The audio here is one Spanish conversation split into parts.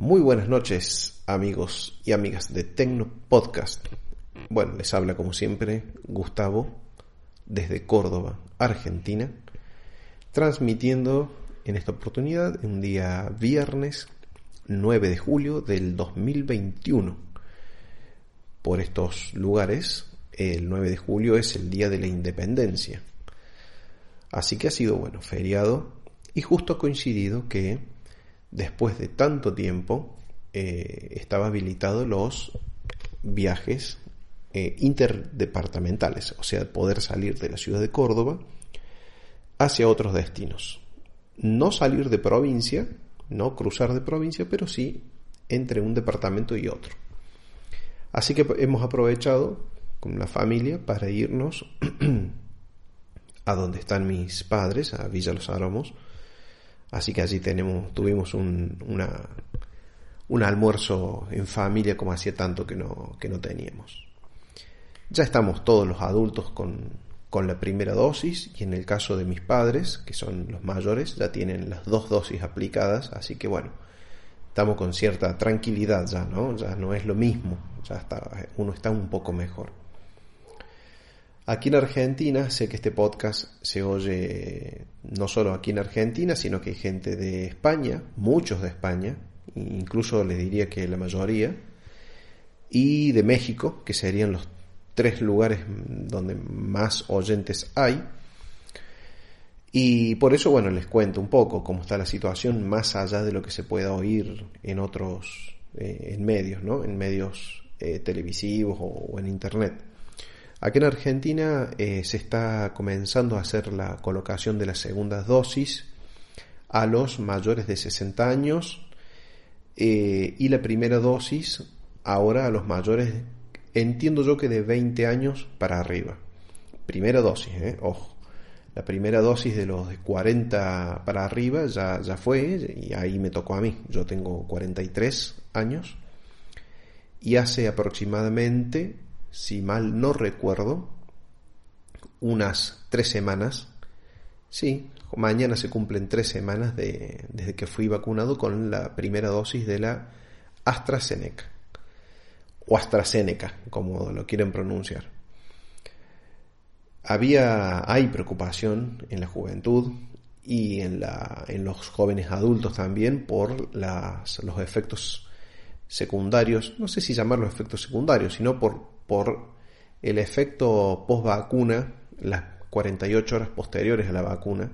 Muy buenas noches amigos y amigas de Tecno Podcast. Bueno, les habla como siempre Gustavo desde Córdoba, Argentina, transmitiendo en esta oportunidad un día viernes 9 de julio del 2021. Por estos lugares, el 9 de julio es el día de la independencia. Así que ha sido, bueno, feriado y justo coincidido que después de tanto tiempo eh, estaba habilitado los viajes eh, interdepartamentales, o sea, poder salir de la ciudad de Córdoba hacia otros destinos. No salir de provincia, no cruzar de provincia, pero sí entre un departamento y otro. Así que hemos aprovechado con la familia para irnos a donde están mis padres, a Villa Los Áramos. Así que allí tenemos, tuvimos un, almuerzo en familia como hacía tanto que no, que no teníamos. Ya estamos todos los adultos con, con la primera dosis y en el caso de mis padres, que son los mayores, ya tienen las dos dosis aplicadas, así que bueno, estamos con cierta tranquilidad ya, ¿no? Ya no es lo mismo, ya está, uno está un poco mejor. Aquí en Argentina, sé que este podcast se oye no solo aquí en Argentina, sino que hay gente de España, muchos de España, incluso les diría que la mayoría, y de México, que serían los tres lugares donde más oyentes hay. Y por eso, bueno, les cuento un poco cómo está la situación más allá de lo que se pueda oír en otros, eh, en medios, ¿no? En medios eh, televisivos o, en internet. Aquí en Argentina eh, se está comenzando a hacer la colocación de las segundas dosis a los mayores de 60 años y la primera dosis ahora a los mayores entiendo yo que de 20 años para arriba. Primera dosis, ¿eh? ojo. La primera dosis de los de 40 para arriba ya, ya fue y ahí me tocó a mí. Yo tengo 43 años y hace aproximadamente, si mal no recuerdo, unas tres semanas, sí, mañana se cumplen tres semanas de, desde que fui vacunado con la primera dosis de la AstraZeneca. O AstraZeneca, como lo quieren pronunciar. Había, hay preocupación en la juventud y en, la, en los jóvenes adultos también por las, los efectos secundarios, no sé si llamarlos efectos secundarios, sino por, por el efecto post vacuna, las 48 horas posteriores a la vacuna,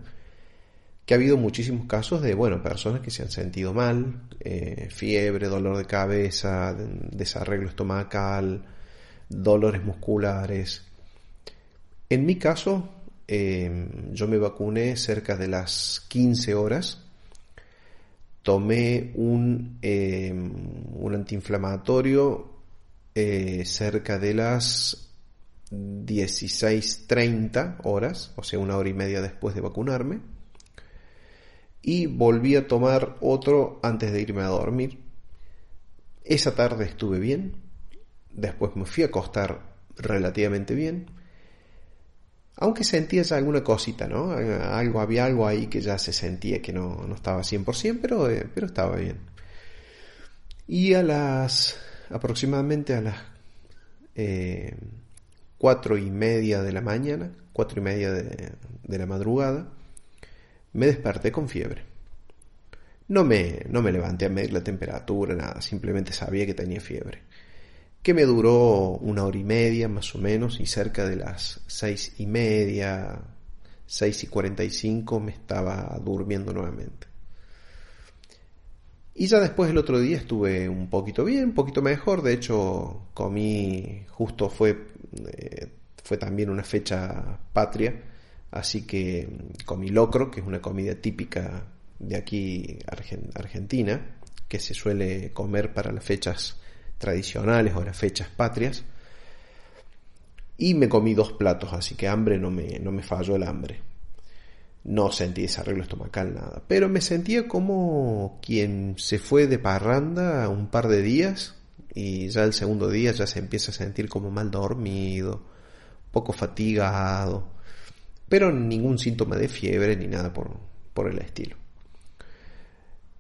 que ha habido muchísimos casos de, bueno, personas que se han sentido mal, eh, fiebre, dolor de cabeza, desarreglo estomacal, dolores musculares. En mi caso, em, yo me vacuné cerca de las 15 horas, tomé un, em, un antiinflamatorio eh, cerca de las 16.30 horas, o sea, una hora y media después de vacunarme y volví a tomar otro antes de irme a dormir. Esa tarde estuve bien, después me fui a acostar relativamente bien, aunque sentía ya alguna cosita, ¿no? Algo, había algo ahí que ya se sentía que no, no estaba 100%, pero, eh, pero estaba bien. Y a las, aproximadamente a las eh, cuatro y media de la mañana, cuatro y media de, de la madrugada, me desperté con fiebre. No me, no me levanté a medir la temperatura, nada, simplemente sabía que tenía fiebre. Que me duró una hora y media más o menos y cerca de las seis y media, seis y cuarenta y cinco me estaba durmiendo nuevamente. Y ya después el otro día estuve un poquito bien, un poquito mejor. De hecho, comí, justo fue, eh, fue también una fecha patria Así que comí locro, que es una comida típica de aquí Argentina, que se suele comer para las fechas tradicionales o las fechas patrias. Y me comí dos platos, así que hambre no me, no me falló el hambre. No sentí desarreglo estomacal, nada. Pero me sentía como quien se fue de parranda un par de días y ya el segundo día ya se empieza a sentir como mal dormido, poco fatigado pero ningún síntoma de fiebre ni nada por, por el estilo.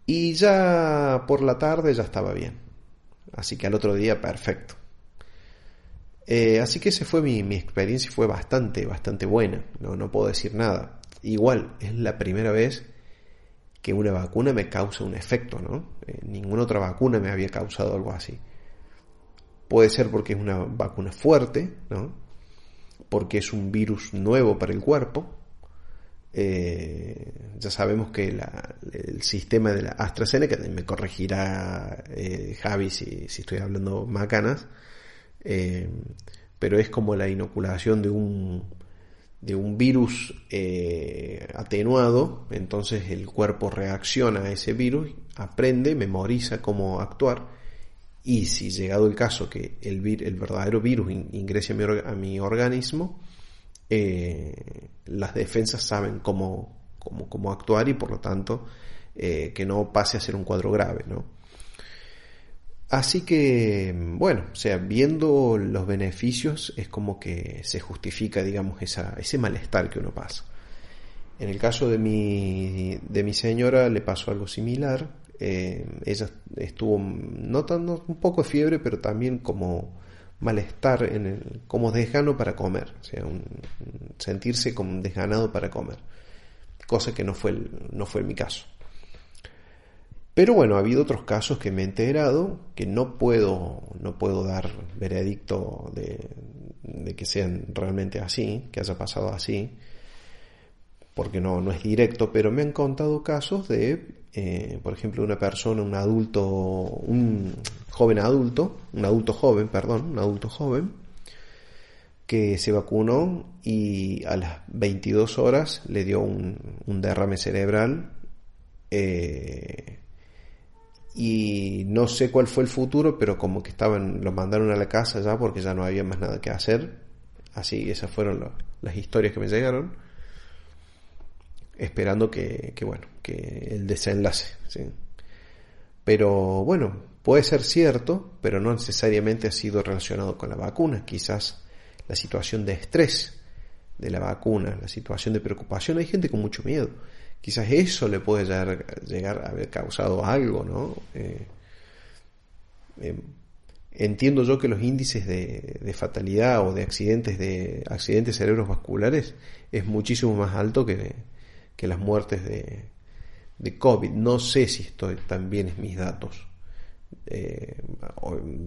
Y ya por la tarde ya estaba bien. Así que al otro día perfecto. Eh, así que esa fue mi, mi, experiencia fue bastante, bastante buena. No, no puedo decir nada. Igual, es la primera vez que una vacuna me causa un efecto, ¿no? Eh, ninguna otra vacuna me había causado algo así. Puede ser porque es una vacuna fuerte, ¿no? Porque es un virus nuevo para el cuerpo. Eh, ya sabemos que el sistema de la AstraZeneca, me corregirá eh, Javi si, si, estoy hablando macanas, pero es como la inoculación de un, de un virus eh, atenuado, entonces el cuerpo reacciona a ese virus, aprende, memoriza cómo actuar y si llegado el caso que el, el verdadero virus ingrese a mi, organismo, eh, las defensas saben cómo, cómo, cómo, actuar y por lo tanto eh, que no pase a ser un cuadro grave. ¿no? Así que, bueno, o sea, viendo los beneficios es como que se justifica, digamos, esa, ese malestar que uno pasa. En el caso de mi, de mi señora le pasó algo similar. Eh, ella estuvo notando un poco de fiebre, pero también como malestar, en el, como desgano para comer, o sea, sentirse como desganado para comer, cosa que no fue, no fue mi caso. Pero bueno, ha habido otros casos que me he enterado que no puedo, no puedo dar veredicto de, que sean realmente así, que haya pasado así, porque no, no es directo, pero me han contado casos de, eh, por ejemplo, una persona, un adulto, un joven adulto, un adulto joven, perdón, un adulto joven, que se vacunó y a las 22 horas le dio un, derrame cerebral. Eh, y no sé cuál fue el futuro, pero como que estaban, los mandaron a la casa ya porque ya no había más nada que hacer. Así, esas fueron las historias que me llegaron. Esperando que, que bueno, que el desenlace. ¿sí? Pero bueno, puede ser cierto, pero no necesariamente ha sido relacionado con la vacuna. Quizás la situación de estrés de la vacuna, la situación de preocupación. Hay gente con mucho miedo quizás eso le puede llegar, a haber causado algo, ¿no? Eh, em, entiendo yo que los índices de, fatalidad o de accidentes de accidentes cerebrovasculares es muchísimo más alto que, que las muertes de, COVID. No sé si esto también es mis datos. Eh,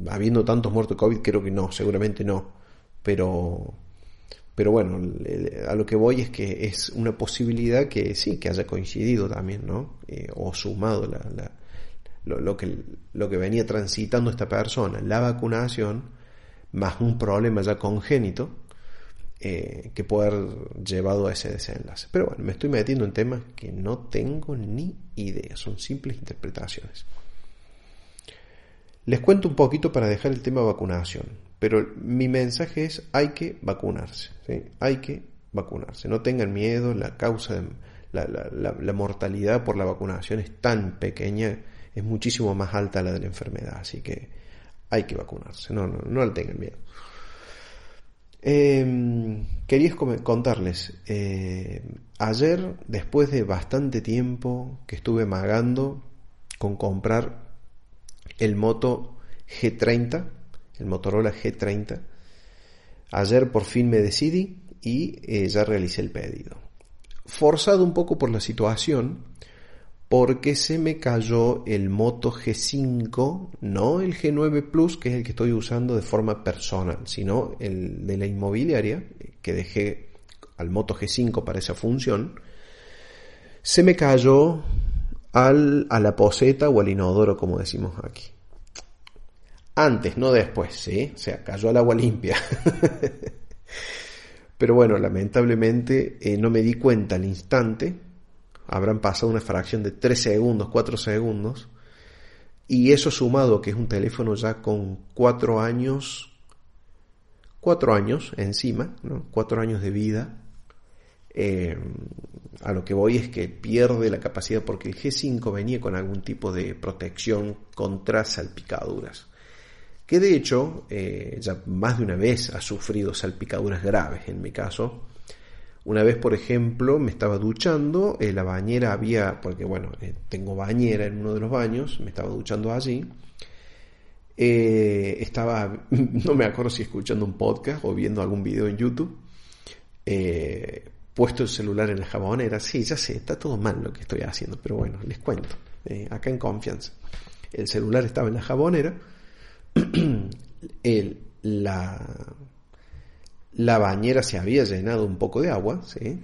habiendo tantos muertos de COVID, creo que no, seguramente no. Pero pero bueno, a lo que voy es que es una posibilidad que sí, que haya coincidido también, ¿no? Eh, o sumado la, lo, que, lo que venía transitando esta persona, la vacunación, más un problema ya congénito, eh, que puede haber llevado a ese desenlace. Pero bueno, me estoy metiendo en temas que no tengo ni idea, son simples interpretaciones. Les cuento un poquito para dejar el tema vacunación. Pero mi mensaje es, hay que vacunarse, hay que vacunarse. No tengan miedo, la causa, de, la, mortalidad por la vacunación es tan pequeña, es muchísimo más alta la de la enfermedad, así que hay que vacunarse, no, no, no le tengan miedo. Eh, quería contarles, eh, ayer, después de bastante tiempo que estuve magando con comprar el Moto G30, el Motorola G30. Ayer por fin me decidí y eh, ya realicé el pedido. Forzado un poco por la situación, porque se me cayó el Moto G5, no el G9 Plus, que es el que estoy usando de forma personal, sino el de la inmobiliaria, que dejé al Moto G5 para esa función, se me cayó al, a la poseta o al inodoro, como decimos aquí. Antes, no después, ¿sí? O sea, cayó al agua limpia. Pero bueno, lamentablemente eh, no me di cuenta al instante. Habrán pasado una fracción de 3 segundos, 4 segundos. Y eso sumado que es un teléfono ya con 4 años, 4 años encima, ¿no? 4 años de vida. Eh, a lo que voy es que pierde la capacidad porque el G5 venía con algún tipo de protección contra salpicaduras que de hecho eh, ya más de una vez ha sufrido salpicaduras graves en mi caso. Una vez, por ejemplo, me estaba duchando, en la bañera había, porque bueno, tengo bañera en uno de los baños, me estaba duchando allí. estaba, no me acuerdo si escuchando un podcast o viendo algún video en YouTube puesto el celular en la jabonera. Sí, ya sé, está todo mal lo que estoy haciendo, pero bueno, les cuento, eh, acá en confianza. El celular estaba en la jabonera, la, la bañera se había llenado un poco de agua, ¿sí?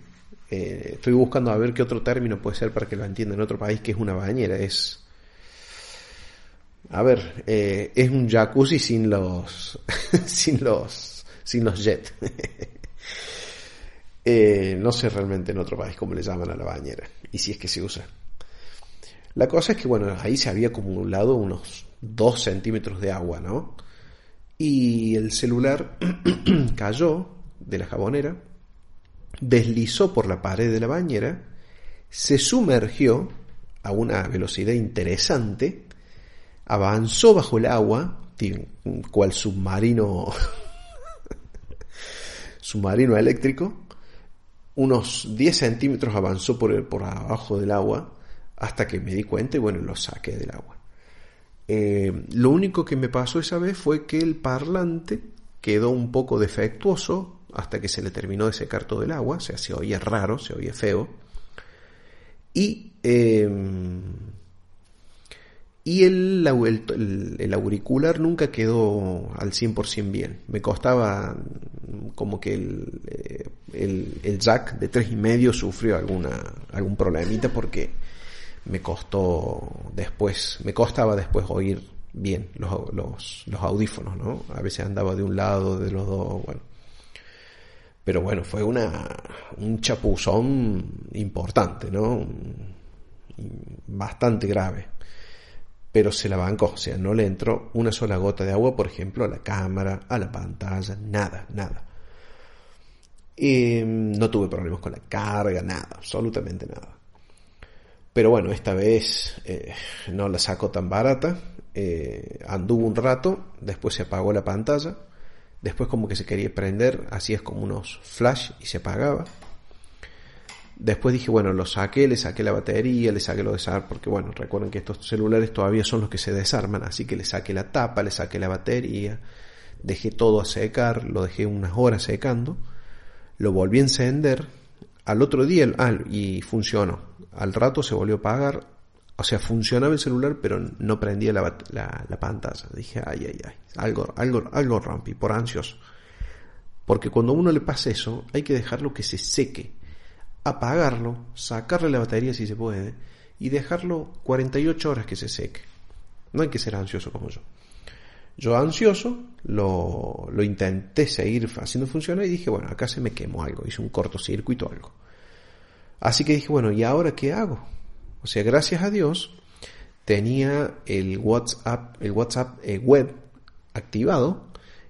Eh, estoy buscando a ver qué otro término puede ser para que lo entienda en otro país, que es una bañera, es... A ver, eh, es un jacuzzi sin los... sin los... sin los jets. Eh, no sé realmente en otro país cómo le llaman a la bañera y si es que se usa. La cosa es que, bueno, ahí se había acumulado unos 2 centímetros de agua, ¿no? Y el celular cayó de la jabonera, deslizó por la pared de la bañera, se sumergió a una velocidad interesante, avanzó bajo el agua, cual submarino submarino eléctrico, unos 10 centímetros avanzó por, por abajo del agua hasta que me di cuenta y bueno, lo saqué del agua. Eh, lo único que me pasó esa vez fue que el parlante quedó un poco defectuoso hasta que se le terminó de secar todo el agua, o sea, se oía raro, se oía feo. Y eh, y el, el, auricular nunca quedó al 100% bien. Me costaba como que el, eh, el, jack de tres y medio sufrió alguna, algún problemita porque me costó después, me costaba después oír bien los, los, audífonos, ¿no? A veces andaba de un lado, de los dos, bueno. Pero bueno, fue una, un chapuzón importante, ¿no? Bastante grave pero se la bancó, o sea, no le entró una sola gota de agua, por ejemplo, a la cámara, a la pantalla, nada, nada. Y mm, no tuve problemas con la carga, nada, absolutamente nada. Pero bueno, esta vez eh, no la saco tan barata, eh, anduvo un rato, después se apagó la pantalla, después como que se quería prender, así es como unos flash y se apagaba. Después dije, bueno, lo saqué, le saqué la batería, le saqué lo desarmar, porque bueno, recuerden que estos celulares todavía son los que se desarman, así que le saqué la tapa, le saqué la batería, dejé todo a secar, lo dejé unas horas secando, lo volví a encender, al otro día, ah, y funcionó, al rato se volvió a apagar, o sea, funcionaba el celular, pero no prendía la, la, pantalla. Dije, ay, ay, ay, algo, algo, algo rompí, por ansioso. Porque cuando a uno le pasa eso, hay que dejarlo que se seque apagarlo, sacarle la batería si se puede y dejarlo 48 horas que se seque. No hay que ser ansioso como yo. Yo ansioso lo, lo intenté seguir haciendo funcionar y dije, bueno, acá se me quemó algo, hice un cortocircuito o algo. Así que dije, bueno, ¿y ahora qué hago? O sea, gracias a Dios tenía el WhatsApp, el WhatsApp eh, web activado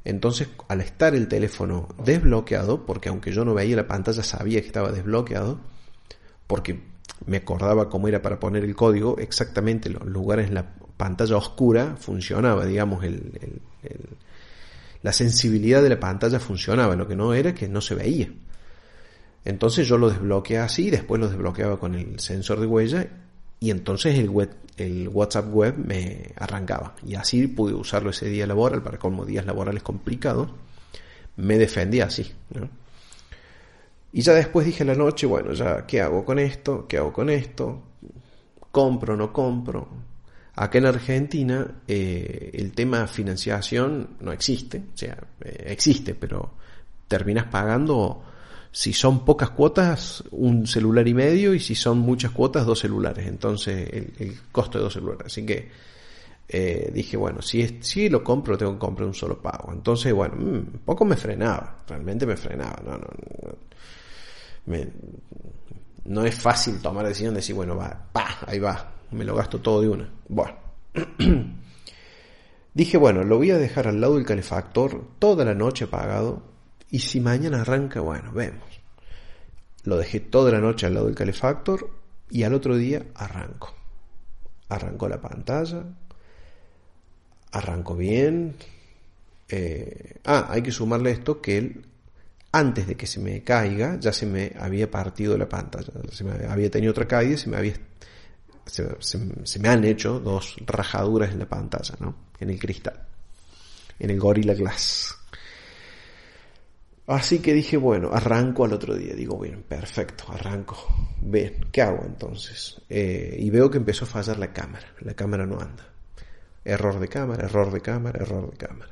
entonces, al estar el teléfono desbloqueado, porque aunque yo no veía la pantalla, sabía que estaba desbloqueado, porque me acordaba cómo era para poner el código, exactamente los lugares en la pantalla oscura funcionaba, digamos, el, la sensibilidad de la pantalla funcionaba, lo que no era que no se veía. Entonces yo lo desbloqueé así, después lo desbloqueaba con el sensor de huella y entonces el, web, el WhatsApp web me arrancaba. Y así pude usarlo ese día laboral, para como días laborales complicados, me defendía así. Y ya después dije la noche, bueno, ya, ¿qué hago con esto? ¿Qué hago con esto? ¿Compro no compro? Acá en Argentina eh, el tema financiación no existe, o sea, eh, existe, pero terminas pagando si son pocas cuotas, un celular y medio, y si son muchas cuotas, dos celulares. Entonces, el, costo de dos celulares. Así que eh, dije, bueno, si, es, si lo compro, tengo que comprar un solo pago. Entonces, bueno, mm, poco me frenaba, realmente me frenaba. No, no, no, no es fácil tomar la decisión de decir, bueno, va, pa, ahí va, me lo gasto todo de una. Bueno. Dije, bueno, lo voy a dejar al lado del calefactor toda la noche apagado y si mañana arranca, bueno, vemos. Lo dejé toda la noche al lado del calefactor y al otro día arranco. Arrancó la pantalla, arrancó bien. Eh, ah, hay que sumarle esto que él antes de que se me caiga, ya se me había partido la pantalla, se me había tenido otra caída y se me había se, me han hecho dos rajaduras en la pantalla, ¿no? En el cristal, en el Gorilla Glass. Así que dije, bueno, arranco al otro día. Digo, bien, perfecto, arranco. Bien, ¿qué hago entonces? Eh, y veo que empezó a fallar la cámara. La cámara no anda. Error de cámara, error de cámara, error de cámara.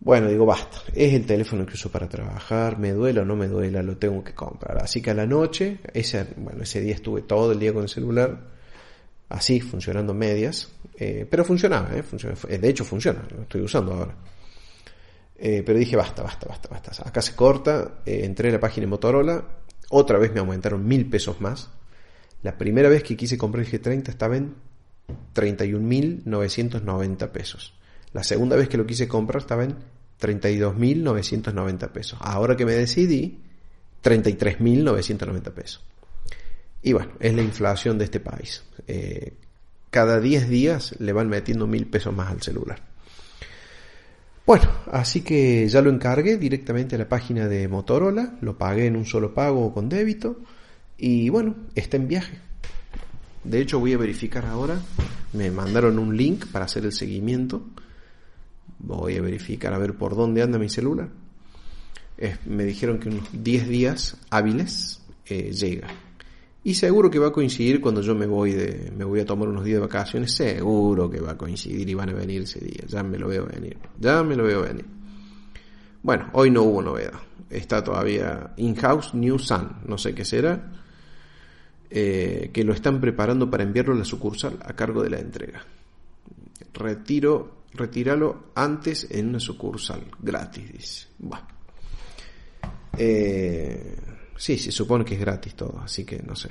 Bueno, digo, basta. Es el teléfono que uso para trabajar. Me duela o no me duela, lo tengo que comprar. Así que a la noche, ese, bueno, ese día estuve todo el día con el celular. Así, funcionando medias. Eh, pero funcionaba, ¿eh? ¿eh? De hecho, funciona. Lo estoy usando ahora. Eh, pero dije, basta, basta, basta, basta. Acá se corta, eh, entré a la página Motorola, otra vez me aumentaron mil pesos más. La primera vez que quise comprar el G30 estaba en 31.990 pesos. La segunda vez que lo quise comprar estaba en 32.990 pesos. Ahora que me decidí, 33.990 pesos. Y bueno, es la inflación de este país. Eh, cada 10 días le van metiendo mil pesos más al celular. Bueno, así que ya lo encargué directamente a la página de Motorola, lo pagué en un solo pago con débito y bueno, está en viaje. De hecho voy a verificar ahora, me mandaron un link para hacer el seguimiento, voy a verificar a ver por dónde anda mi celular. me dijeron que unos 10 días hábiles eh, llega. Y seguro que va a coincidir cuando yo me voy de, me voy a tomar unos días de vacaciones, seguro que va a coincidir y van a venir ese día, ya me lo veo venir, ya me lo veo venir. Bueno, hoy no hubo novedad, está todavía in-house New Sun, no sé qué será, eh, que lo están preparando para enviarlo a la sucursal a cargo de la entrega. Retiro, retíralo antes en una sucursal, gratis, dice. Bueno. Eh, Sí, se supone que es gratis todo, así que no sé.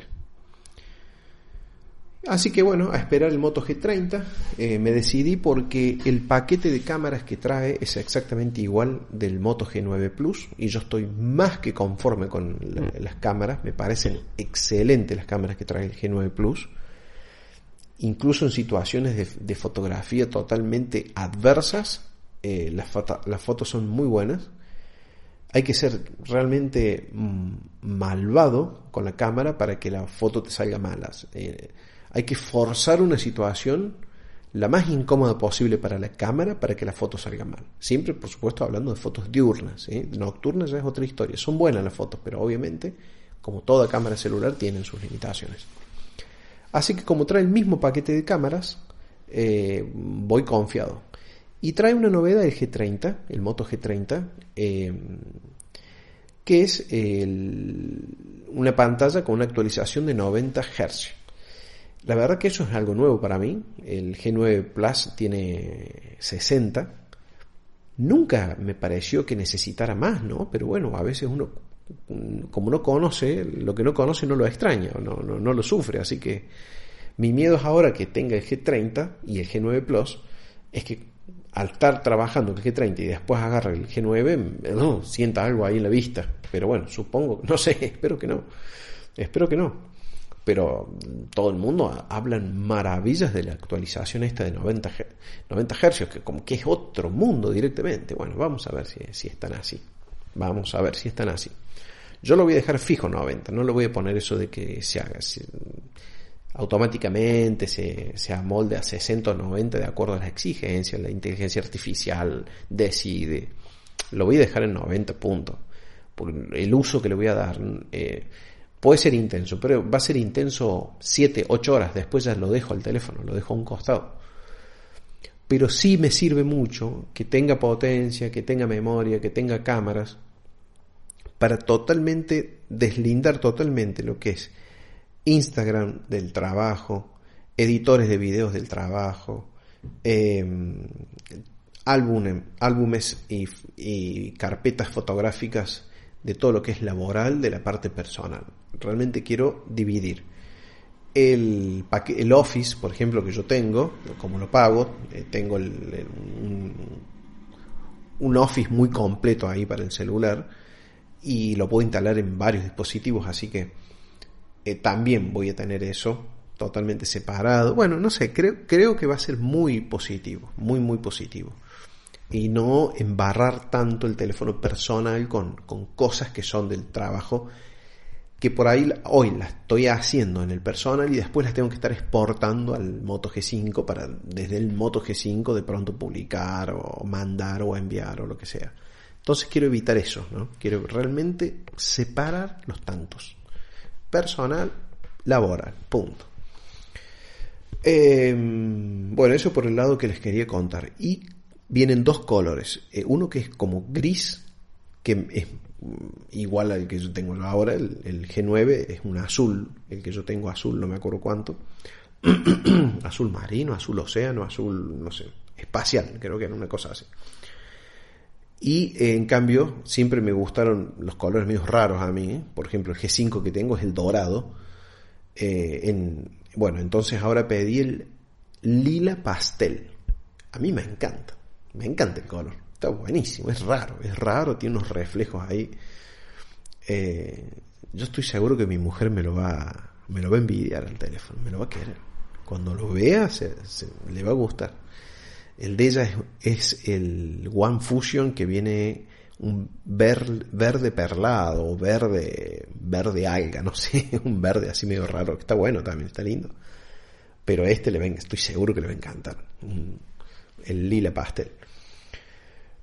Así que bueno, a esperar el Moto G30. Eh, me decidí porque el paquete de cámaras que trae es exactamente igual del Moto G9 Plus y yo estoy más que conforme con las cámaras. Me parecen excelentes las cámaras que trae el G9 Plus. Incluso en situaciones de, fotografía totalmente adversas, eh, las, las fotos son muy buenas hay que ser realmente mm, malvado con la cámara para que la foto te salga mala. Eh, hay que forzar una situación la más incómoda posible para la cámara para que la foto salga mal. Siempre, por supuesto, hablando de fotos diurnas. Nocturnas ya es otra historia. Son buenas las fotos, pero obviamente, como toda cámara celular, tienen sus limitaciones. Así que como trae el mismo paquete de cámaras, eh, voy confiado. Y trae una novedad el G30, el Moto G30, eh, que es una pantalla con una actualización de 90 Hz. La verdad que eso es algo nuevo para mí. El G9 Plus tiene 60. Nunca me pareció que necesitara más, ¿no? Pero bueno, a veces uno, como no conoce, lo que no conoce no lo extraña, no, no, no lo sufre. Así que mi miedo es ahora que tenga el G30 y el G9 Plus, es que al estar trabajando el G30 y después agarra el G9, no, sienta algo ahí en la vista. Pero bueno, supongo, no sé, espero que no. Espero que no. Pero todo el mundo habla maravillas de la actualización esta de 90, 90 Hz, que como que es otro mundo directamente. Bueno, vamos a ver si, si están así. Vamos a ver si están así. Yo lo voy a dejar fijo 90, no le voy a poner eso de que se haga automáticamente se, se amolde a 60 o 90 de acuerdo a las exigencias, la inteligencia artificial decide. Lo voy a dejar en 90 puntos. Por el uso que le voy a dar eh, puede ser intenso, pero va a ser intenso 7, 8 horas. Después ya lo dejo al teléfono, lo dejo a un costado. Pero sí me sirve mucho que tenga potencia, que tenga memoria, que tenga cámaras, para totalmente deslindar totalmente lo que es Instagram del trabajo, editores de videos del trabajo, em, álbumes y, carpetas fotográficas de todo lo que es laboral de la parte personal. Realmente quiero dividir. El, el Office, por ejemplo, que yo tengo, como lo pago, eh, tengo un, un Office muy completo ahí para el celular y lo puedo instalar en varios dispositivos, así que eh, también voy a tener eso totalmente separado. Bueno, no sé, creo, creo que va a ser muy positivo, muy, muy positivo. y no embarrar tanto el teléfono personal con, con cosas que son del trabajo que por ahí hoy las estoy haciendo en el personal y después las tengo que estar exportando al Moto G5 para desde el Moto G5 de pronto publicar o mandar o enviar o lo que sea. Entonces quiero evitar eso, ¿no? Quiero realmente separar los tantos. Personal, laboral, punto. Em, bueno, eso por el lado que les quería contar. Y vienen dos colores. Eh, uno que es como gris, que es igual al que yo tengo ahora, el, G9 es un azul, el que yo tengo azul, no me acuerdo cuánto, azul marino, azul océano, azul, no sé, espacial, creo que era una cosa así. Y eh, en cambio, siempre me gustaron los colores medio raros a mí, por ejemplo, el G5 que tengo es el dorado, eh, en, bueno, entonces ahora pedí el lila pastel, a mí me encanta, me encanta el color. Está buenísimo, es raro, es raro, tiene unos reflejos ahí. Eh, yo estoy seguro que mi mujer me lo va, me lo va a envidiar al teléfono, me lo va a querer. Cuando lo vea, se, le va a gustar. El de ella es, el One Fusion que viene un verde perlado o verde, verde alga, no sé, un verde así medio raro, que está bueno también, está lindo. Pero a este le venga, estoy seguro que le va a encantar. El lila pastel.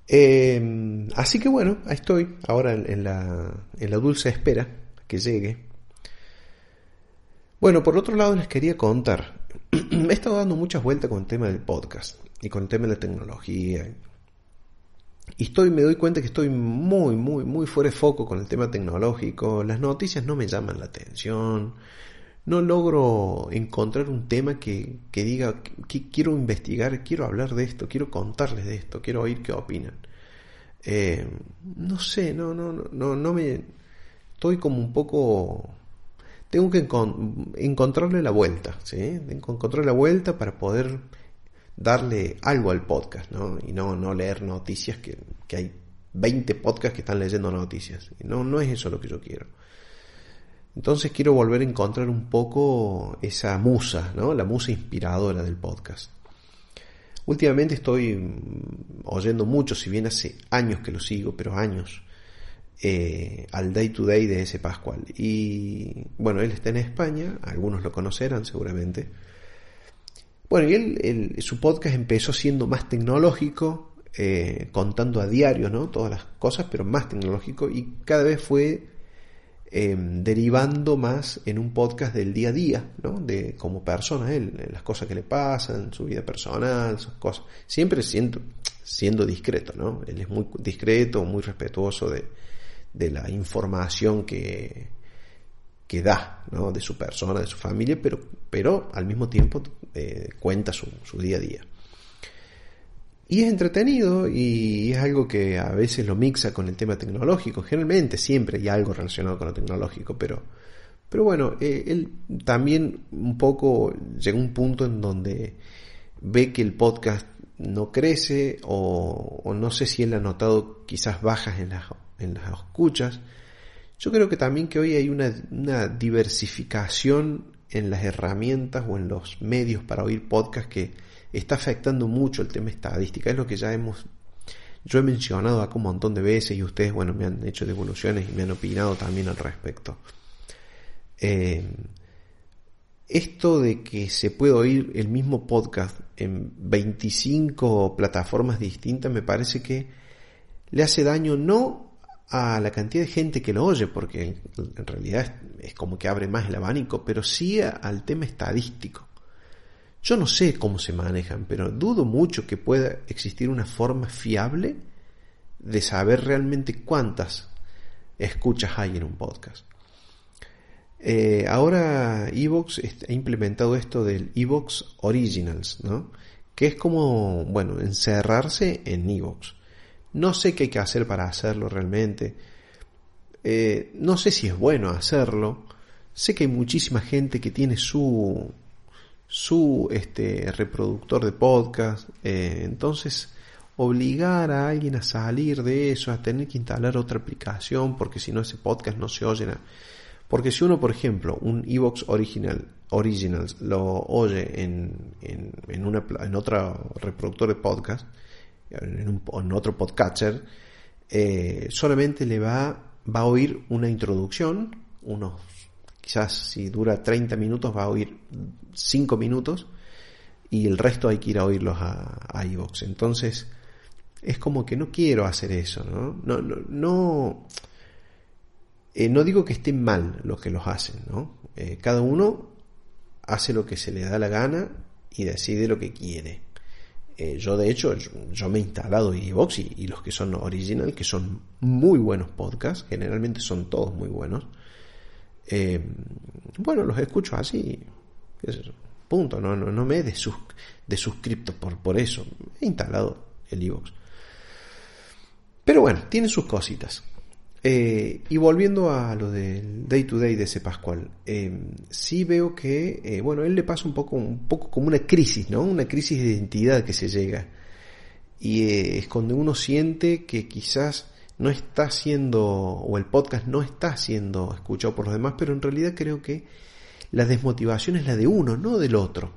Em, así que bueno, ahí estoy, ahora en, la, en la dulce espera que llegue. Bueno, por otro lado les quería contar, me he estado dando muchas vueltas con el tema del podcast y con el tema de la tecnología. Y estoy, me doy cuenta que estoy muy, muy, muy fuera de foco con el tema tecnológico. Las noticias no me llaman la atención no logro encontrar un tema que, diga que quiero investigar, quiero hablar de esto, quiero contarles de esto, quiero oír qué opinan. Eh, no sé, no, no, no, no me estoy como un poco tengo que encontrarle la vuelta, ¿sí? Tengo que encontrarle la vuelta para poder darle algo al podcast, ¿no? Y no, no leer noticias que, que hay 20 podcasts que están leyendo noticias. no, no es eso lo que yo quiero. Entonces quiero volver a encontrar un poco esa musa, ¿no? La musa inspiradora del podcast. Últimamente estoy mm, oyendo mucho, si bien hace años que lo sigo, pero años, eh, al Day to Day de ese Pascual. Y bueno, él está en España, algunos lo conocerán seguramente. Bueno, y él, su podcast empezó siendo más tecnológico, eh, contando a diario, ¿no? Todas las cosas, pero más tecnológico y cada vez fue Em, derivando más en un podcast del día a día, ¿no? De como persona, él, las cosas que le pasan, su vida personal, sus cosas. Siempre siendo, siendo discreto, ¿no? Él es muy discreto, muy respetuoso de, de la información que, que da, ¿no? De su persona, de su familia, pero, pero al mismo tiempo eh, cuenta su, día a día. Y es entretenido y es algo que a veces lo mixa con el tema tecnológico. Generalmente siempre hay algo relacionado con lo tecnológico, pero, pero bueno, eh, él también un poco llegó a un punto en donde ve que el podcast no crece o, no sé si él ha notado quizás bajas en las, en las escuchas. Yo creo que también que hoy hay una diversificación en las herramientas o en los medios para oír podcast que está afectando mucho el tema estadística. Es lo que ya hemos, yo he mencionado acá un montón de veces y ustedes, bueno, me han hecho devoluciones y me han opinado también al respecto. Eh, esto de que se puede oír el mismo podcast en 25 plataformas distintas me parece que le hace daño no a la cantidad de gente que lo oye, porque en realidad es, como que abre más el abanico, pero sí al tema estadístico. Yo no sé cómo se manejan, pero dudo mucho que pueda existir una forma fiable de saber realmente cuántas escuchas hay en un podcast. Eh, ahora Evox ha implementado esto del Evox Originals, ¿no? Que es como, bueno, encerrarse en Evox. No sé qué hay que hacer para hacerlo realmente. Eh, no sé si es bueno hacerlo. Sé que hay muchísima gente que tiene su, su este, reproductor de podcast. Eh, entonces, obligar a alguien a salir de eso, a tener que instalar otra aplicación, porque si no ese podcast no se oye. Porque si uno, por ejemplo, un Evox original, Originals lo oye en, en, en, una, en otro reproductor de podcast, en otro podcatcher, eh, solamente le va, va a oír una introducción, unos, quizás si dura 30 minutos va a oír 5 minutos y el resto hay que ir a oírlos a, a iVoox. Entonces, es como que no quiero hacer eso, ¿no? No, no, no, eh, no digo que estén mal los que los hacen, ¿no? Eh, cada uno hace lo que se le da la gana y decide lo que quiere. Eh, yo de hecho, yo, me he instalado iVoox y, y, los que son original, que son muy buenos podcasts, generalmente son todos muy buenos. bueno, los escucho así, punto, no, no, no me he de, de suscripto por, por eso, he instalado el iVoox. Pero bueno, tiene sus cositas. Eh, y volviendo a lo del day to day de ese Pascual, eh, sí veo que, eh, bueno, él le pasa un poco, un poco como una crisis, ¿no? Una crisis de identidad que se llega. Y es cuando uno siente que quizás no está siendo, o el podcast no está siendo escuchado por los demás, pero en realidad creo que la desmotivación es la de uno, no del otro.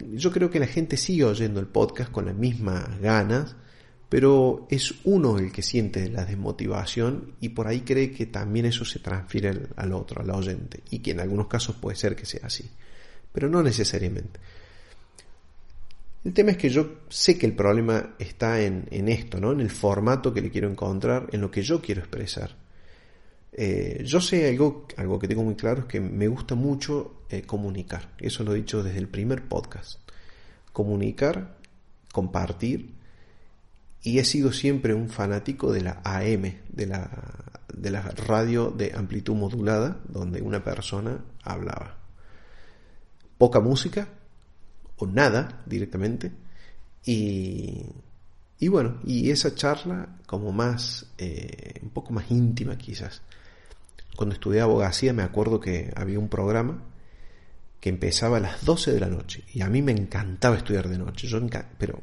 yo creo que la gente sigue oyendo el podcast con las mismas ganas, pero es uno el que siente la desmotivación y por ahí cree que también eso se transfiere al, otro, al oyente, y que en algunos casos puede ser que sea así, pero no necesariamente. El tema es que yo sé que el problema está en, esto, ¿no? en el formato que le quiero encontrar, en lo que yo quiero expresar. Eh, yo sé algo, algo que tengo muy claro, es que me gusta mucho eh, comunicar. Eso lo he dicho desde el primer podcast. Comunicar, compartir y he sido siempre un fanático de la AM, de la, de la radio de amplitud modulada, donde una persona hablaba. Poca música, o nada directamente, y, y bueno, y esa charla como más, eh, un poco más íntima quizás. Cuando estudié abogacía me acuerdo que había un programa que empezaba a las 12 de la noche, y a mí me encantaba estudiar de noche, yo pero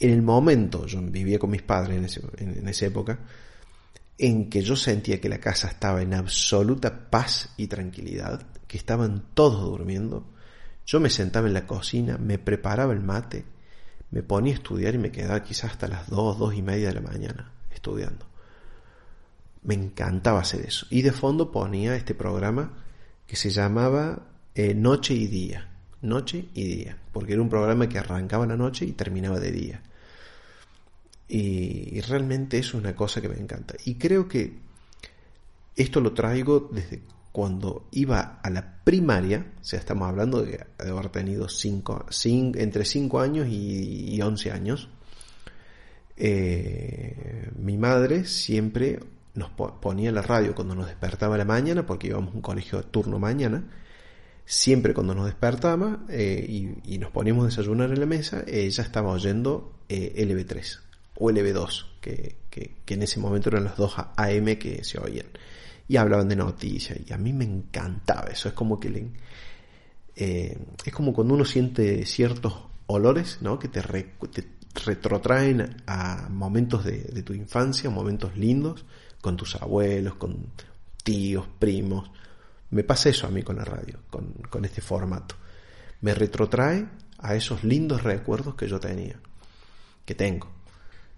en el momento, yo vivía con mis padres en, esa época, en que yo sentía que la casa estaba en absoluta paz y tranquilidad, que estaban todos durmiendo, yo me sentaba en la cocina, me preparaba el mate, me ponía a estudiar y me quedaba quizás hasta las dos, dos y media de la mañana estudiando. Me encantaba hacer eso. Y de fondo ponía este programa que se llamaba eh, Noche y Día noche y día, porque era un programa que arrancaba la noche y terminaba de día. Y, realmente eso es una cosa que me encanta. Y creo que esto lo traigo desde cuando iba a la primaria, o sea, estamos hablando de, haber tenido cinco, entre 5 años y, 11 años. Eh, mi madre siempre nos ponía la radio cuando nos despertaba la mañana, porque íbamos a un colegio de turno mañana, siempre cuando nos despertaba eh, y, nos poníamos a desayunar en la mesa, ella estaba oyendo eh, LB3 o LB2, que, que, en ese momento eran los dos AM que se oían. Y hablaban de noticias, y a mí me encantaba eso. Es como que le, eh, es como cuando uno siente ciertos olores, ¿no? Que te, retrotraen a momentos de tu infancia, momentos lindos, con tus abuelos, con tíos, primos, me pasa eso a mí con la radio, con, este formato. Me retrotrae a esos lindos recuerdos que yo tenía, que tengo.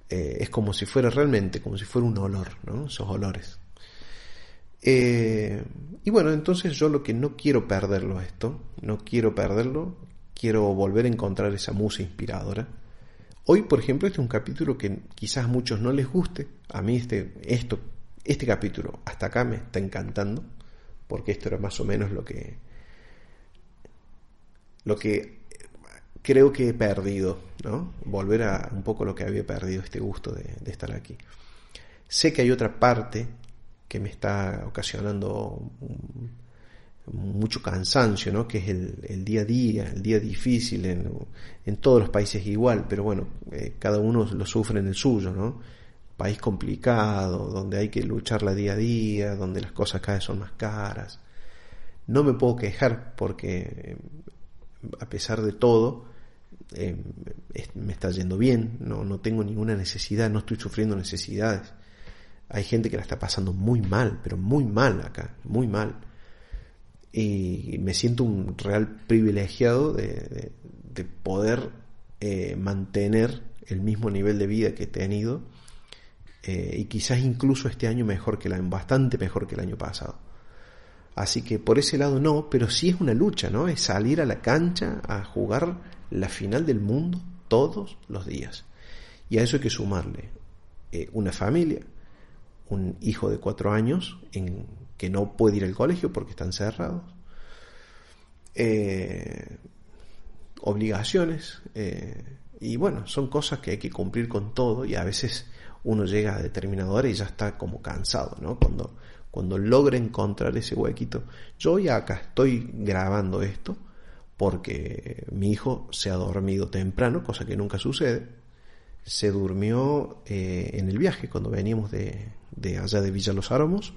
Eh, es como si fuera realmente, como si fuera un olor, ¿no? Esos olores. Eh, y bueno, entonces yo lo que no quiero perderlo esto, no quiero perderlo, quiero volver a encontrar esa musa inspiradora. Hoy, por ejemplo, este es un capítulo que quizás a muchos no les guste. A mí este, esto, este capítulo hasta acá me está encantando porque esto era más o menos lo que lo que creo que he perdido, ¿no? Volver a un poco lo que había perdido, este gusto de, estar aquí. Sé que hay otra parte que me está ocasionando mucho cansancio, ¿no? Que es el, día a día, el día difícil, en, todos los países igual, pero bueno, eh, cada uno lo sufre en el suyo, ¿no? País complicado, donde hay que lucharla día a día, donde las cosas cada vez son más caras. No me puedo quejar porque a pesar de todo eh, me está yendo bien, no, no tengo ninguna necesidad, no estoy sufriendo necesidades. Hay gente que la está pasando muy mal, pero muy mal acá, muy mal. Y me siento un real privilegiado de, de poder eh, mantener el mismo nivel de vida que he tenido eh, y quizás incluso este año mejor que el año, bastante mejor que el año pasado. Así que por ese lado no, pero sí es una lucha, ¿no? Es salir a la cancha a jugar la final del mundo todos los días. Y a eso hay que sumarle eh, una familia, un hijo de cuatro años en, que no puede ir al colegio porque están cerrados, eh, obligaciones, y bueno, son cosas que hay que cumplir con todo y a veces uno llega a determinada hora y ya está como cansado, ¿no? Cuando, cuando logra encontrar ese huequito. Yo hoy acá estoy grabando esto porque mi hijo se ha dormido temprano, cosa que nunca sucede. Se durmió eh, en el viaje cuando veníamos de, allá de Villa Los Áramos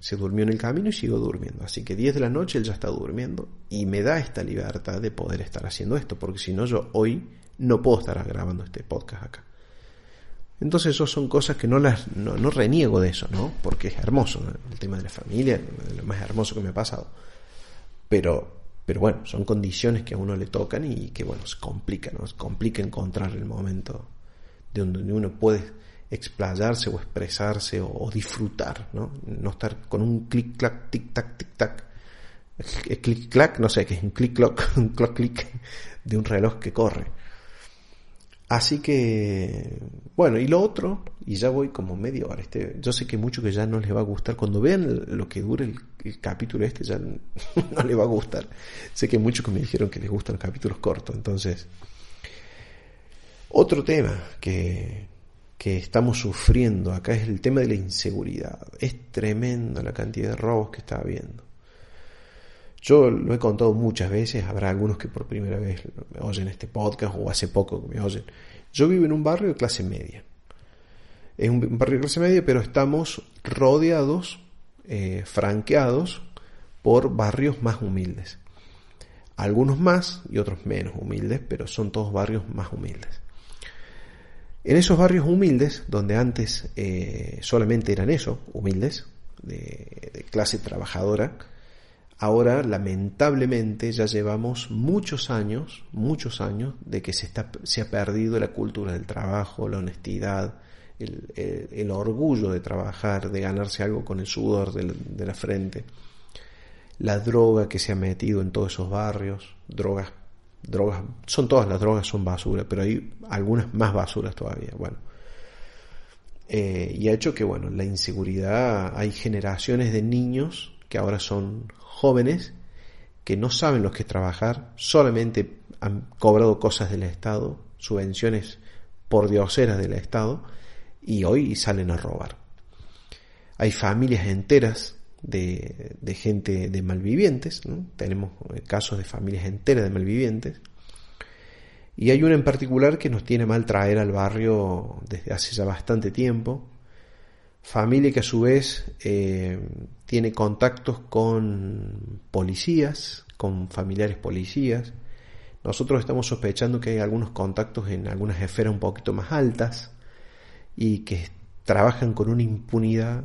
se durmió en el camino y sigo durmiendo. Así que 10 de la noche él ya está durmiendo y me da esta libertad de poder estar haciendo esto, porque si no yo hoy no puedo estar grabando este podcast acá. Entonces eso son cosas que no las no, reniego de eso, ¿no? Porque es hermoso, el tema de la familia, lo más hermoso que me ha pasado. Pero pero bueno, son condiciones que a uno le tocan y que bueno, se complica, ¿no? Se complica encontrar el momento de donde uno puede explayarse o expresarse o, disfrutar, ¿no? No estar con un clic, clac, tic, tac, tic, tac. Clic, clac, no sé, que es un clic, clock, un clock, clic de un reloj que corre. Así que, bueno, y lo otro, y ya voy como medio hora, este, yo sé que mucho que ya no les va a gustar, cuando vean lo que dure el, capítulo este ya no les va a gustar. Sé que muchos que me dijeron que les gustan los capítulos cortos, entonces, otro tema que, que estamos sufriendo acá es el tema de la inseguridad. Es tremenda la cantidad de robos que está habiendo. Yo lo he contado muchas veces, habrá algunos que por primera vez me oyen este podcast o hace poco que me oyen. Yo vivo en un barrio de clase media. Es un barrio de clase media, pero estamos rodeados, eh, franqueados por barrios más humildes. Algunos más y otros menos humildes, pero son todos barrios más humildes. En esos barrios humildes, donde antes eh, solamente eran eso, humildes, de, clase trabajadora, ahora lamentablemente ya llevamos muchos años, muchos años de que se, se ha perdido la cultura del trabajo, la honestidad, el, orgullo de trabajar, de ganarse algo con el sudor de la frente, la droga que se ha metido en todos esos barrios, drogas drogas, son todas las drogas son basura, pero hay algunas más basuras todavía. Bueno, eh, y ha hecho que, bueno, la inseguridad, hay generaciones de niños que ahora son jóvenes que no saben lo que trabajar, solamente han cobrado cosas del Estado, subvenciones por dioseras del Estado, y hoy salen a robar. Hay familias enteras de, gente de malvivientes, tenemos eh, casos de familias enteras de malvivientes, y hay una en particular que nos tiene mal traer al barrio desde hace ya bastante tiempo, familia que a su vez eh, tiene contactos con policías, con familiares policías, nosotros estamos sospechando que hay algunos contactos en algunas esferas un poquito más altas y que trabajan con una impunidad,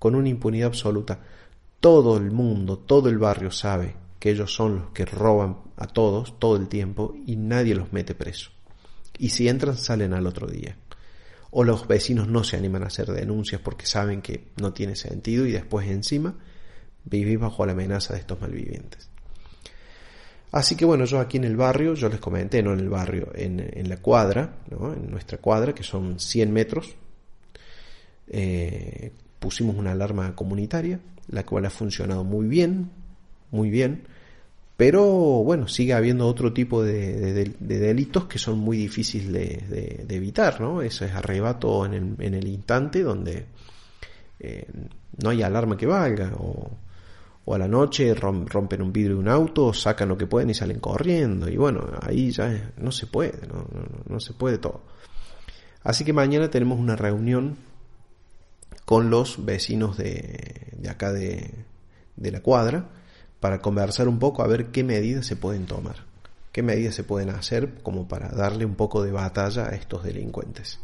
con una impunidad absoluta. Todo el mundo, todo el barrio sabe que ellos son los que roban a todos todo el tiempo y nadie los mete preso. Y si entran salen al otro día. O los vecinos no se animan a hacer denuncias porque saben que no tiene sentido y después encima vivís bajo la amenaza de estos malvivientes. Así que bueno, yo aquí en el barrio, yo les comenté, no en el barrio, en, la cuadra, en nuestra cuadra, que son 100 metros, eh, pusimos una alarma comunitaria la cual ha funcionado muy bien, muy bien, pero bueno, sigue habiendo otro tipo de, delitos que son muy difíciles de, evitar, ¿no? Eso es arrebato en el, instante donde eh, no hay alarma que valga, o, a la noche rompen un vidrio de un auto, sacan lo que pueden y salen corriendo, y bueno, ahí ya no se puede, no, no se puede todo. Así que mañana tenemos una reunión con los vecinos de, de acá de, de la cuadra para conversar un poco a ver qué medidas se pueden tomar, qué medidas se pueden hacer como para darle un poco de batalla a estos delincuentes.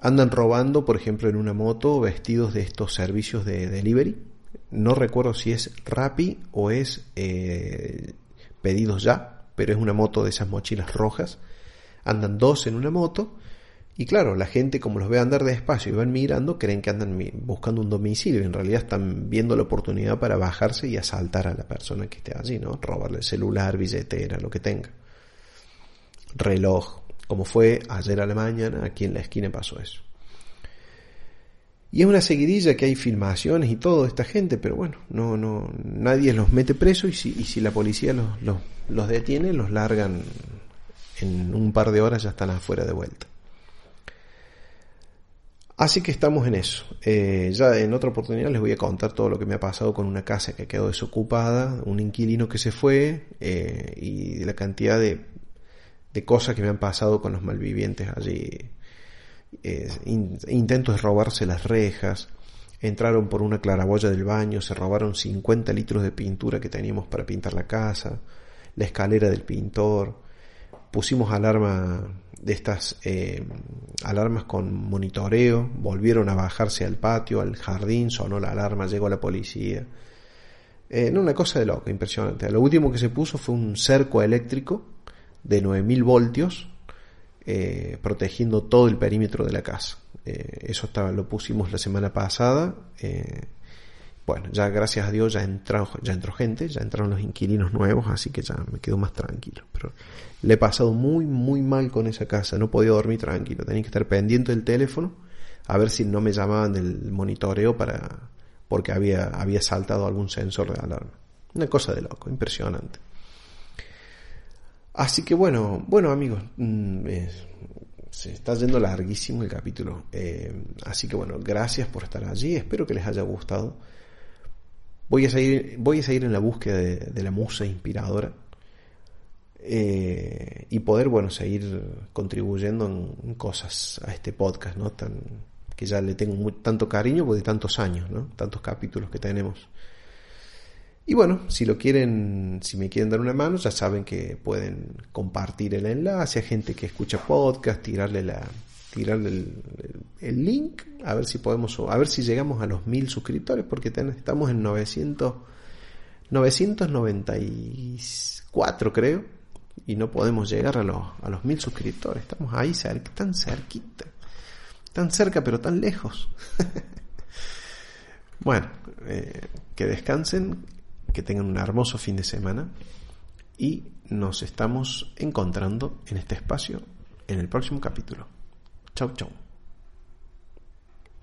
Andan robando, por ejemplo, en una moto vestidos de estos servicios de delivery. No recuerdo si es Rappi o es eh, pedidos ya, pero es una moto de esas mochilas rojas. Andan dos en una moto y claro, la gente como los ve andar despacio y van mirando, creen que andan buscando un domicilio y en realidad están viendo la oportunidad para bajarse y asaltar a la persona que esté allí, ¿no? Robarle el celular, billetera, lo que tenga. Reloj, como fue ayer a la mañana, aquí en la esquina pasó eso. Y es una seguidilla que hay filmaciones y todo de esta gente, pero bueno, no, no, nadie los mete preso y si, y si la policía los, los, los detiene, los largan en un par de horas ya están afuera de vuelta. Así que estamos en eso. Eh, ya en otra oportunidad les voy a contar todo lo que me ha pasado con una casa que quedó desocupada, un inquilino que se fue eh, y la cantidad de, cosas que me han pasado con los malvivientes allí. Eh, intentos de robarse las rejas, entraron por una claraboya del baño, se robaron 50 litros de pintura que teníamos para pintar la casa, la escalera del pintor, pusimos alarma de estas eh, alarmas con monitoreo, volvieron a bajarse al patio, al jardín, sonó la alarma, llegó la policía. Eh, no, una cosa de loco, impresionante. Lo último que se puso fue un cerco eléctrico de 9000 voltios, eh, protegiendo todo el perímetro de la casa. eso estaba, lo pusimos la semana pasada. Bueno, ya gracias a Dios ya entró, ya entró gente, ya entraron los inquilinos nuevos, así que ya me quedo más tranquilo. Pero le he pasado muy, muy mal con esa casa. No podía dormir tranquilo. Tenía que estar pendiente del teléfono a ver si no me llamaban del monitoreo para porque había, había saltado algún sensor de alarma. Una cosa de loco, impresionante. Así que bueno, bueno amigos, mm, se está yendo larguísimo el capítulo. Eh, así que bueno, gracias por estar allí. Espero que les haya gustado. Voy a seguir, voy a seguir en la búsqueda de la musa inspiradora eh, y poder, bueno, seguir contribuyendo en, cosas a este podcast, ¿no? Tan, que ya le tengo tanto cariño pues de tantos años, ¿no? Tantos capítulos que tenemos. Y bueno, si lo quieren, si me quieren dar una mano, ya saben que pueden compartir el enlace a gente que escucha podcast, tirarle la, tirarle el, link, a ver si podemos, a ver si llegamos a los mil suscriptores, porque estamos en 900, 994 creo, y no podemos llegar a los, a los mil suscriptores. Estamos ahí cerca, tan cerquita. Tan cerca pero tan lejos. bueno, eh, que descansen, que tengan un hermoso fin de semana y nos estamos encontrando en este espacio en el próximo capítulo. Chau, chau.